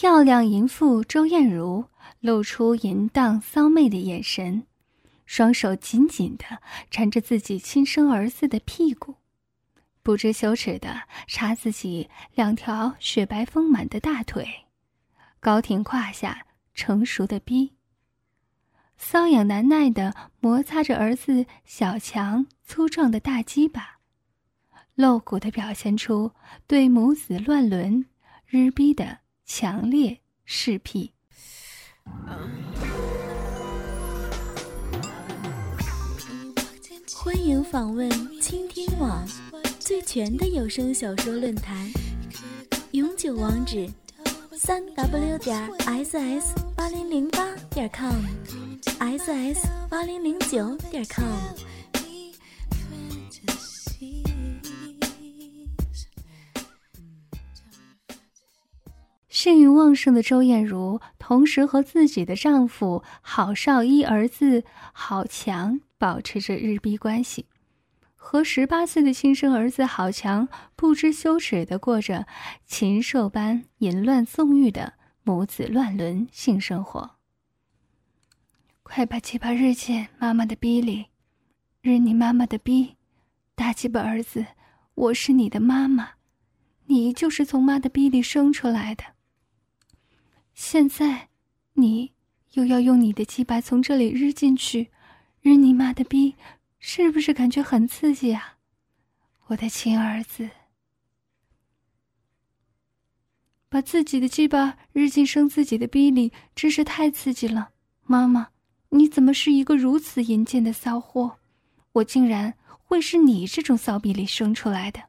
漂亮淫妇周艳茹露出淫荡骚媚的眼神，双手紧紧的缠着自己亲生儿子的屁股，不知羞耻的插自己两条雪白丰满的大腿，高挺胯下成熟的逼，瘙痒难耐的摩擦着儿子小强粗壮的大鸡巴，露骨的表现出对母子乱伦日逼的。强烈视癖。欢迎访问倾听网最全的有声小说论坛，永久网址：三 w 点 ss 八零零八点 com，ss 八零零九点 com。性欲旺盛的周艳茹，同时和自己的丈夫郝少一儿子郝强保持着日逼关系，和十八岁的亲生儿子郝强不知羞耻的过着禽兽般淫乱纵欲的母子乱伦性生活。快把鸡巴日进妈妈的逼里，日你妈妈的逼，大鸡巴儿子，我是你的妈妈，你就是从妈的逼里生出来的。现在，你又要用你的鸡巴从这里日进去，日你妈的逼，是不是感觉很刺激啊？我的亲儿子，把自己的鸡巴日进生自己的逼里，真是太刺激了。妈妈，你怎么是一个如此淫贱的骚货？我竟然会是你这种骚逼里生出来的？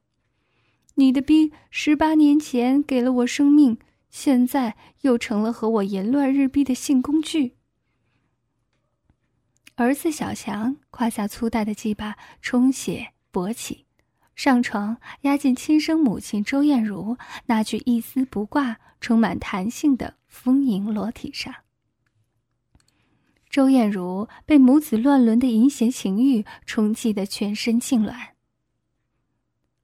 你的逼十八年前给了我生命。现在又成了和我淫乱日逼的性工具。儿子小强胯下粗大的鸡巴充血勃起，上床压进亲生母亲周艳茹那具一丝不挂、充满弹性的丰盈裸体上。周艳茹被母子乱伦的淫邪情欲冲击得全身痉挛。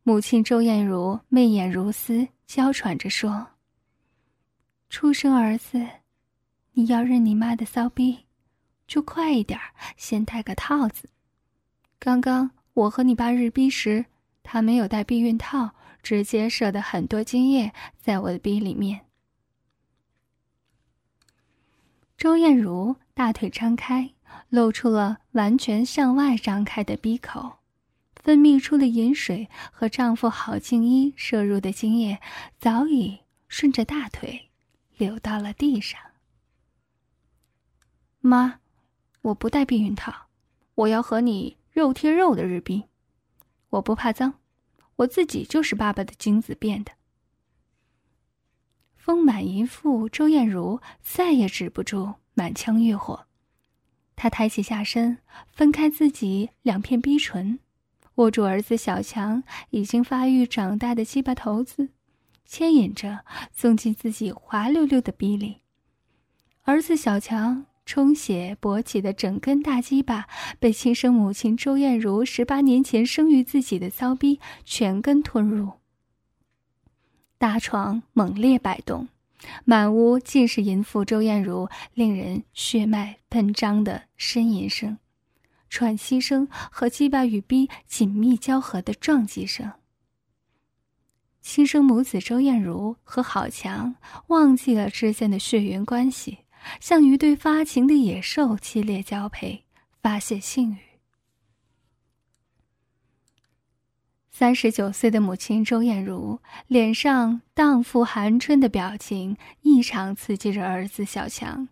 母亲周艳茹媚眼如丝，娇喘着说。出生儿子，你要认你妈的骚逼，就快一点先戴个套子。刚刚我和你爸日逼时，他没有戴避孕套，直接射的很多精液在我的逼里面。周艳茹大腿张开，露出了完全向外张开的逼口，分泌出的饮水和丈夫郝静一摄入的精液，早已顺着大腿。流到了地上。妈，我不戴避孕套，我要和你肉贴肉的日逼，我不怕脏，我自己就是爸爸的精子变的。丰满淫妇周艳茹再也止不住满腔欲火，她抬起下身，分开自己两片逼唇，握住儿子小强已经发育长大的鸡巴头子。牵引着，送进自己滑溜溜的逼里。儿子小强充血勃起的整根大鸡巴，被亲生母亲周艳茹十八年前生育自己的骚逼全根吞入。大床猛烈摆动，满屋尽是淫妇周艳茹令人血脉喷张的呻吟声、喘息声和鸡巴与逼紧密交合的撞击声。亲生母子周艳茹和郝强忘记了之间的血缘关系，像一对发情的野兽，激烈交配，发泄性欲。三十九岁的母亲周艳茹脸上荡妇含春的表情，异常刺激着儿子小强。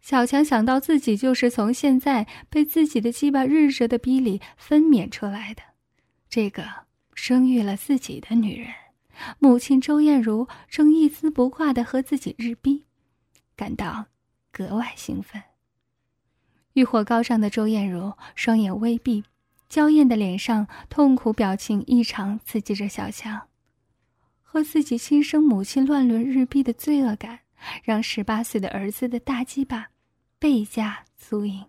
小强想到自己就是从现在被自己的鸡巴日着的逼里分娩出来的，这个生育了自己的女人。母亲周艳茹正一丝不挂的和自己日逼，感到格外兴奋。欲火高涨的周艳茹双眼微闭，娇艳的脸上痛苦表情异常刺激着小强。和自己亲生母亲乱伦日逼的罪恶感，让十八岁的儿子的大鸡巴倍加粗硬。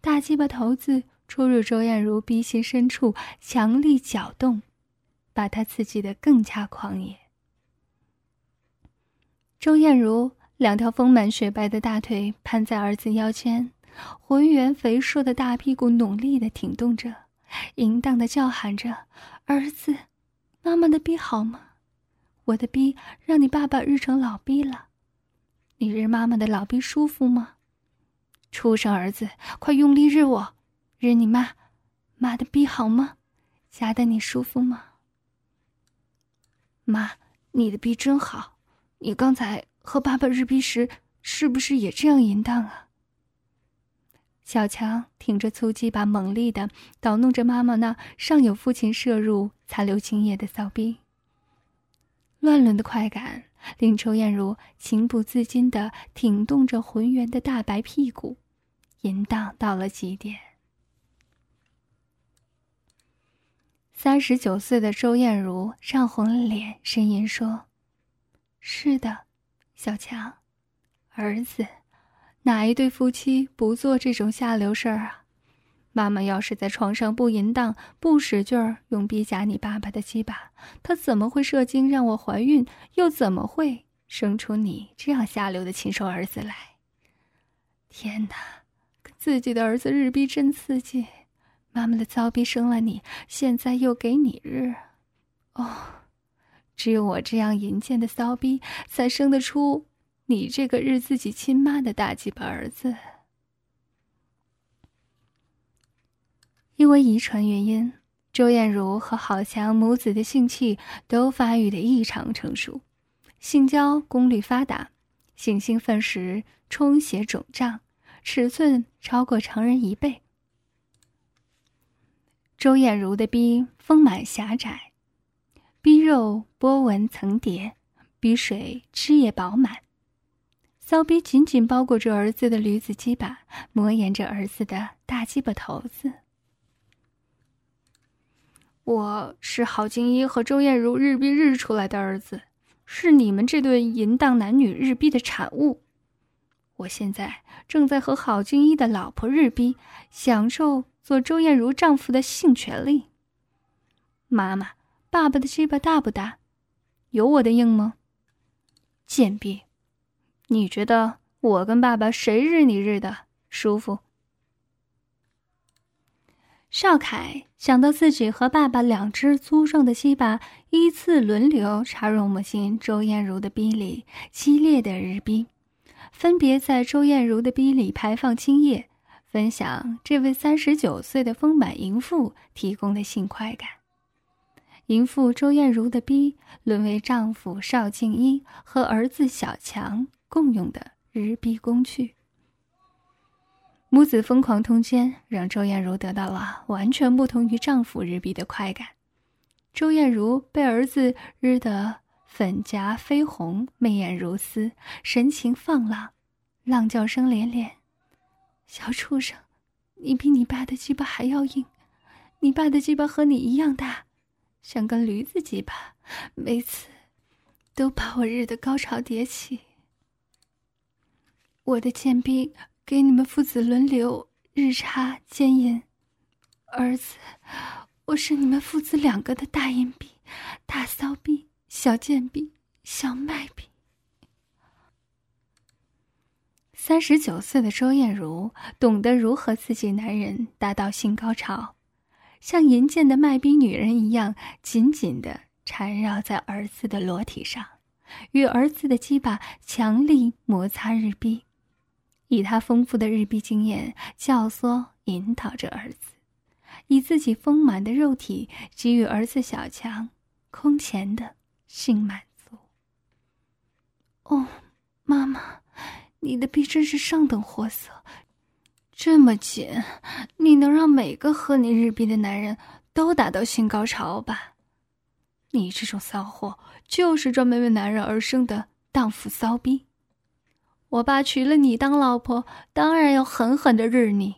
大鸡巴头子戳入周艳茹逼心深处，强力搅动，把他刺激得更加狂野。周艳茹两条丰满雪白的大腿盘在儿子腰间。浑圆肥硕的大屁股努力的挺动着，淫荡的叫喊着：“儿子，妈妈的逼好吗？我的逼让你爸爸日成老逼了，你日妈妈的老逼舒服吗？畜生儿子，快用力日我，日你妈，妈的逼好吗？夹得你舒服吗？妈，你的逼真好，你刚才和爸爸日逼时是不是也这样淫荡啊？”小强挺着粗鸡巴，猛力的捣弄着妈妈那尚有父亲摄入、残留精液的骚逼。乱伦的快感令周艳茹情不自禁的挺动着浑圆的大白屁股，淫荡到了极点。三十九岁的周艳茹涨红了脸，呻吟说：“是的，小强，儿子。”哪一对夫妻不做这种下流事儿啊？妈妈要是在床上不淫荡、不使劲儿用逼夹你爸爸的鸡巴，他怎么会射精让我怀孕？又怎么会生出你这样下流的禽兽儿子来？天哪，自己的儿子日逼真刺激！妈妈的骚逼生了你，现在又给你日，哦，只有我这样淫贱的骚逼才生得出。你这个日自己亲妈的大鸡巴儿子，因为遗传原因，周艳茹和郝强母子的性器都发育的异常成熟，性交功率发达，性兴奋时充血肿胀，尺寸超过成人一倍。周艳茹的逼丰满狭窄，逼肉波纹层叠，逼水汁液饱满。骚逼紧紧包裹着儿子的驴子鸡巴，磨研着儿子的大鸡巴头子。我是郝静一和周艳茹日逼日出来的儿子，是你们这对淫荡男女日逼的产物。我现在正在和郝静一的老婆日逼，享受做周艳茹丈夫的性权利。妈妈，爸爸的鸡巴大不大？有我的硬吗？贱婢！你觉得我跟爸爸谁日你日的舒服？邵凯想到自己和爸爸两只粗壮的鸡巴依次轮流插入母亲周艳茹的逼里，激烈的日逼，分别在周艳茹的逼里排放精液，分享这位三十九岁的丰满淫妇提供的性快感。淫妇周艳茹的逼沦为丈夫邵静一和儿子小强。共用的日逼工具，母子疯狂通奸，让周艳茹得到了完全不同于丈夫日逼的快感。周艳茹被儿子日得粉颊绯红，媚眼如丝，神情放浪，浪叫声连连。小畜生，你比你爸的鸡巴还要硬，你爸的鸡巴和你一样大，像根驴子鸡巴，每次都把我日的高潮迭起。我的贱婢给你们父子轮流日插奸淫，儿子，我是你们父子两个的大淫婢、大骚婢、小贱婢、小卖婢。三十九岁的周艳茹懂得如何刺激男人达到性高潮，像淫贱的卖逼女人一样，紧紧的缠绕在儿子的裸体上，与儿子的鸡巴强力摩擦日逼。以他丰富的日币经验教唆引导着儿子，以自己丰满的肉体给予儿子小强空前的性满足。哦，妈妈，你的逼真是上等货色，这么紧，你能让每个喝你日逼的男人都达到性高潮吧？你这种骚货，就是专门为男人而生的荡妇骚逼。我爸娶了你当老婆，当然要狠狠的日你。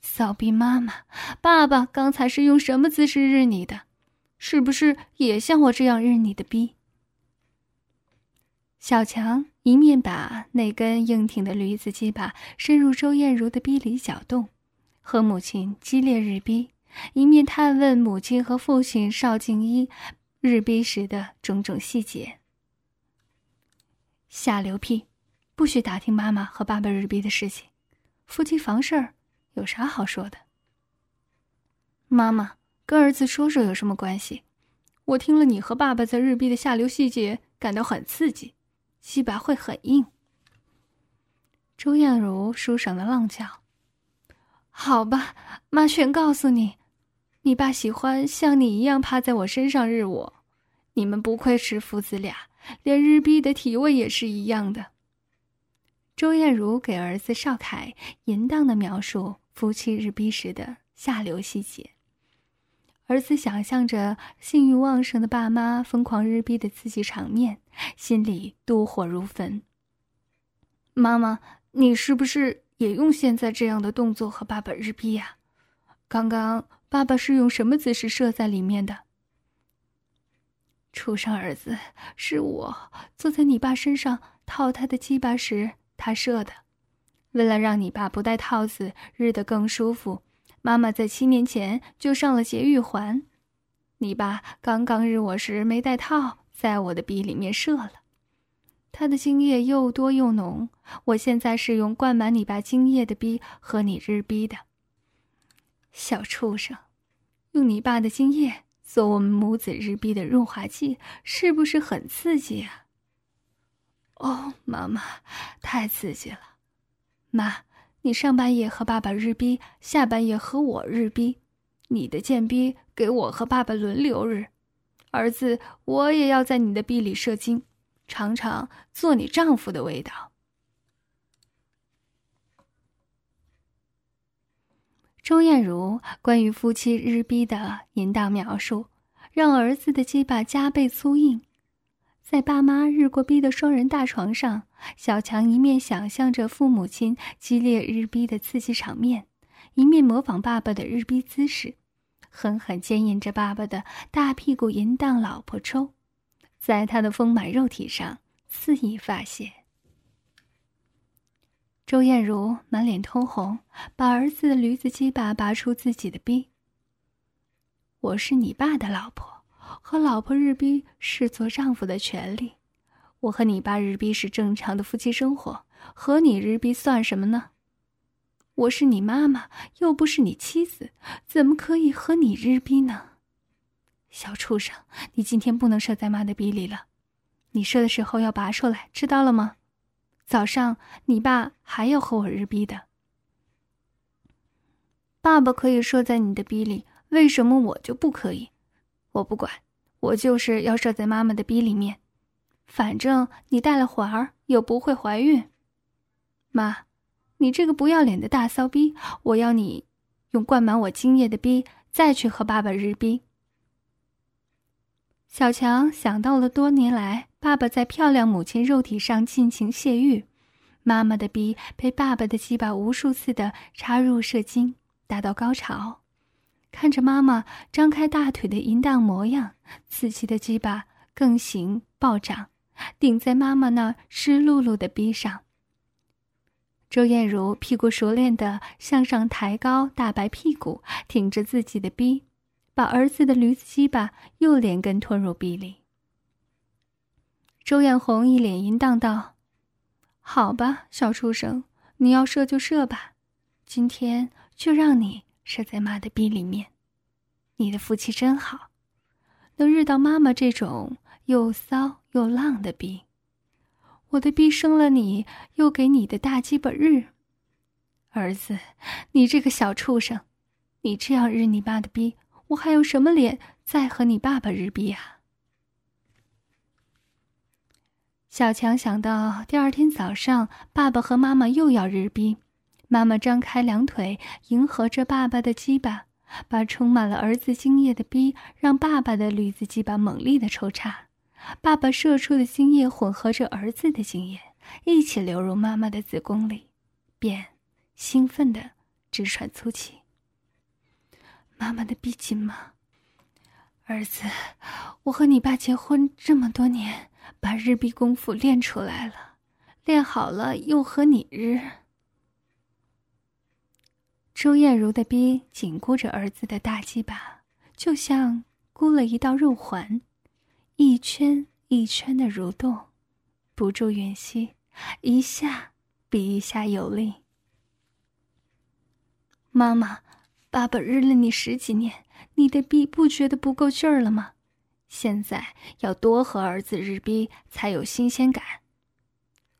骚逼妈妈，爸爸刚才是用什么姿势日你的？是不是也像我这样日你的逼？小强一面把那根硬挺的驴子鸡巴伸入周艳茹的逼里搅动，和母亲激烈日逼，一面探问母亲和父亲邵静一日逼时的种种细节。下流屁！不许打听妈妈和爸爸日逼的事情，夫妻房事儿有啥好说的？妈妈跟儿子说说有什么关系？我听了你和爸爸在日逼的下流细节，感到很刺激，鸡巴会很硬。周艳茹舒爽的浪叫：“好吧，妈全告诉你，你爸喜欢像你一样趴在我身上日我，你们不愧是父子俩，连日逼的体位也是一样的。”周艳茹给儿子邵凯淫荡的描述夫妻日逼时的下流细节。儿子想象着性欲旺盛的爸妈疯狂日逼的刺激场面，心里妒火如焚。妈妈，你是不是也用现在这样的动作和爸爸日逼呀？刚刚爸爸是用什么姿势射在里面的？畜生儿子，是我坐在你爸身上套他的鸡巴时。他射的，为了让你爸不戴套子日得更舒服，妈妈在七年前就上了节育环。你爸刚刚日我时没戴套，在我的鼻里面射了。他的精液又多又浓，我现在是用灌满你爸精液的逼和你日逼的。小畜生，用你爸的精液做我们母子日逼的润滑剂，是不是很刺激啊？哦，妈妈，太刺激了！妈，你上半夜和爸爸日逼，下半夜和我日逼，你的贱逼给我和爸爸轮流日。儿子，我也要在你的逼里射精，尝尝做你丈夫的味道。周艳茹关于夫妻日逼的淫荡描述，让儿子的鸡巴加倍粗硬。在爸妈日过逼的双人大床上，小强一面想象着父母亲激烈日逼的刺激场面，一面模仿爸爸的日逼姿势，狠狠牵引着爸爸的大屁股淫荡老婆抽，在他的丰满肉体上肆意发泄。周艳茹满脸通红，把儿子驴子鸡巴拔出自己的逼。我是你爸的老婆。和老婆日逼是做丈夫的权利，我和你爸日逼是正常的夫妻生活，和你日逼算什么呢？我是你妈妈，又不是你妻子，怎么可以和你日逼呢？小畜生，你今天不能射在妈的逼里了，你射的时候要拔出来，知道了吗？早上你爸还要和我日逼的。爸爸可以射在你的逼里，为什么我就不可以？我不管，我就是要射在妈妈的逼里面，反正你带了环儿又不会怀孕。妈，你这个不要脸的大骚逼，我要你用灌满我精液的逼再去和爸爸日逼。小强想到了多年来爸爸在漂亮母亲肉体上尽情泄欲，妈妈的逼被爸爸的鸡巴无数次的插入射精，达到高潮。看着妈妈张开大腿的淫荡模样，刺激的鸡巴更行暴涨，顶在妈妈那湿漉漉的逼上。周艳茹屁股熟练的向上抬高大白屁股，挺着自己的逼，把儿子的驴子鸡巴又连根吞入逼里。周艳红一脸淫荡道：“好吧，小畜生，你要射就射吧，今天就让你。”射在妈的逼里面，你的福气真好，能日到妈妈这种又骚又浪的逼。我的逼生了你，又给你的大鸡巴日。儿子，你这个小畜生，你这样日你爸的逼，我还有什么脸再和你爸爸日逼啊？小强想到第二天早上，爸爸和妈妈又要日逼。妈妈张开两腿，迎合着爸爸的鸡巴，把充满了儿子精液的逼让爸爸的驴子鸡巴猛烈的抽插。爸爸射出的精液混合着儿子的精液，一起流入妈妈的子宫里，便兴奋的直喘粗气。妈妈的逼紧吗？儿子，我和你爸结婚这么多年，把日逼功夫练出来了，练好了又和你日。周艳茹的逼紧箍着儿子的大鸡巴，就像箍了一道肉环，一圈一圈的蠕动，不住吮吸，一下比一下有力。妈妈，爸爸日了你十几年，你的逼不觉得不够劲儿了吗？现在要多和儿子日逼才有新鲜感。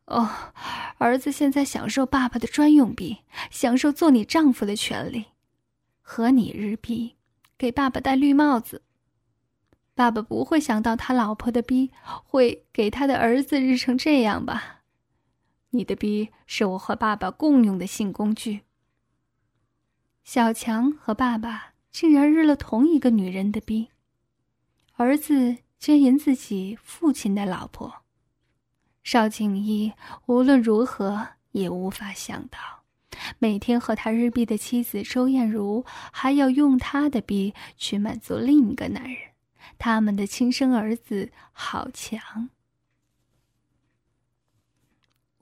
哦，儿子现在享受爸爸的专用臂，享受做你丈夫的权利，和你日逼，给爸爸戴绿帽子。爸爸不会想到他老婆的逼会给他的儿子日成这样吧？你的逼是我和爸爸共用的性工具。小强和爸爸竟然日了同一个女人的逼，儿子奸淫自己父亲的老婆。邵景一无论如何也无法想到，每天和他日逼的妻子周艳茹，还要用他的逼去满足另一个男人，他们的亲生儿子郝强。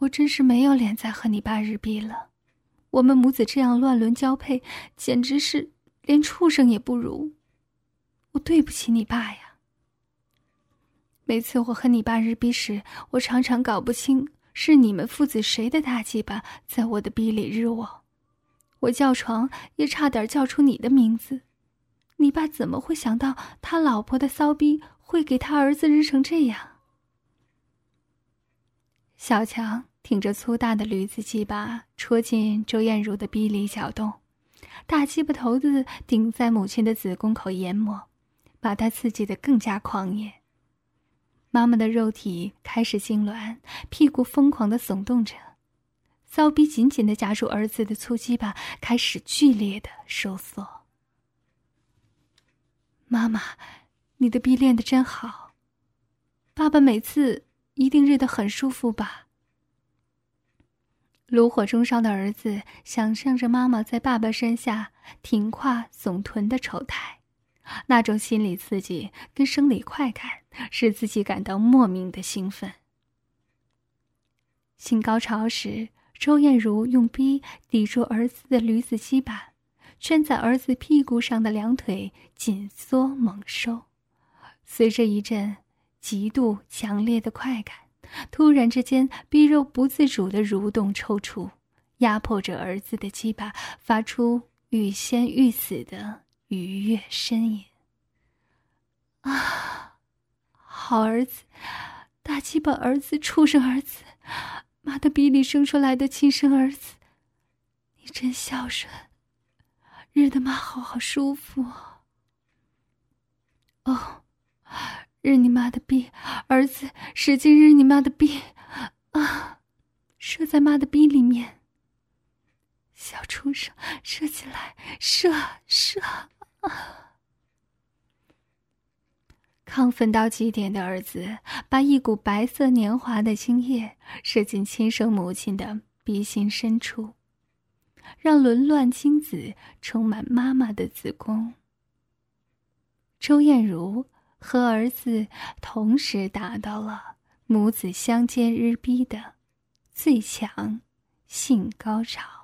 我真是没有脸再和你爸日逼了，我们母子这样乱伦交配，简直是连畜生也不如。我对不起你爸呀。每次我和你爸日逼时，我常常搞不清是你们父子谁的大鸡巴在我的逼里日我，我叫床也差点叫出你的名字。你爸怎么会想到他老婆的骚逼会给他儿子日成这样？小强挺着粗大的驴子鸡巴戳进周艳茹的逼里搅动，大鸡巴头子顶在母亲的子宫口研磨，把她刺激的更加狂野。妈妈的肉体开始痉挛，屁股疯狂的耸动着，骚逼紧紧的夹住儿子的粗鸡巴，开始剧烈的收缩。妈妈，你的逼练的真好，爸爸每次一定日得很舒服吧？炉火中烧的儿子想象着妈妈在爸爸身下挺胯耸臀的丑态。那种心理刺激跟生理快感，使自己感到莫名的兴奋。性高潮时，周艳茹用逼抵住儿子的驴子鸡巴，圈在儿子屁股上的两腿紧缩猛收，随着一阵极度强烈的快感，突然之间，逼肉不自主的蠕动抽搐，压迫着儿子的鸡巴，发出欲仙欲死的。愉悦呻吟。啊，好儿子，大鸡巴儿子，畜生儿子，妈的逼里生出来的亲生儿子，你真孝顺，日的妈好好舒服。哦，日你妈的逼，儿子使劲日你妈的逼，啊，射在妈的逼里面。小畜生，射起来，射射！啊亢奋到极点的儿子，把一股白色年华的精液射进亲生母亲的鼻心深处，让紊乱精子充满妈妈的子宫。周艳茹和儿子同时达到了母子相间日逼的最强性高潮。